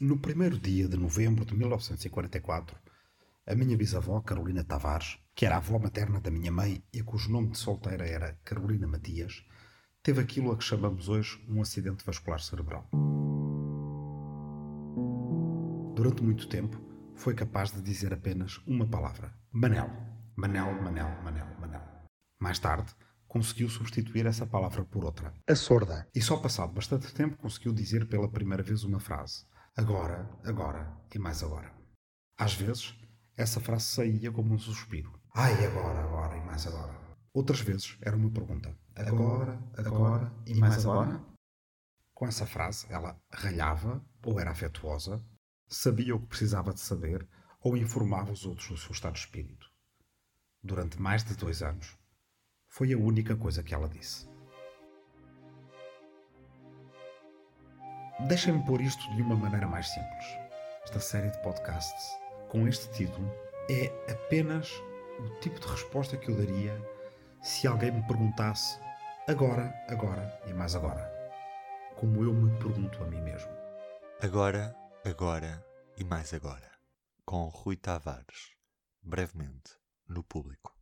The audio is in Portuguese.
No primeiro dia de novembro de 1944, a minha bisavó, Carolina Tavares, que era a avó materna da minha mãe e cujo nome de solteira era Carolina Matias, teve aquilo a que chamamos hoje um acidente vascular cerebral. Durante muito tempo, foi capaz de dizer apenas uma palavra: Manel. Manel, Manel, Manel, Manel. Mais tarde, conseguiu substituir essa palavra por outra: a sorda. E só passado bastante tempo conseguiu dizer pela primeira vez uma frase: agora, agora e mais agora. Às vezes, essa frase saía como um suspiro: ai, agora, agora e mais agora. Outras vezes era uma pergunta: agora, agora e mais agora? Com essa frase, ela ralhava ou era afetuosa, sabia o que precisava de saber ou informava os outros do seu estado de espírito. Durante mais de dois anos, foi a única coisa que ela disse. Deixem-me pôr isto de uma maneira mais simples. Esta série de podcasts, com este título, é apenas o tipo de resposta que eu daria se alguém me perguntasse agora, agora e mais agora. Como eu me pergunto a mim mesmo. Agora, agora e mais agora. Com Rui Tavares. Brevemente, no público.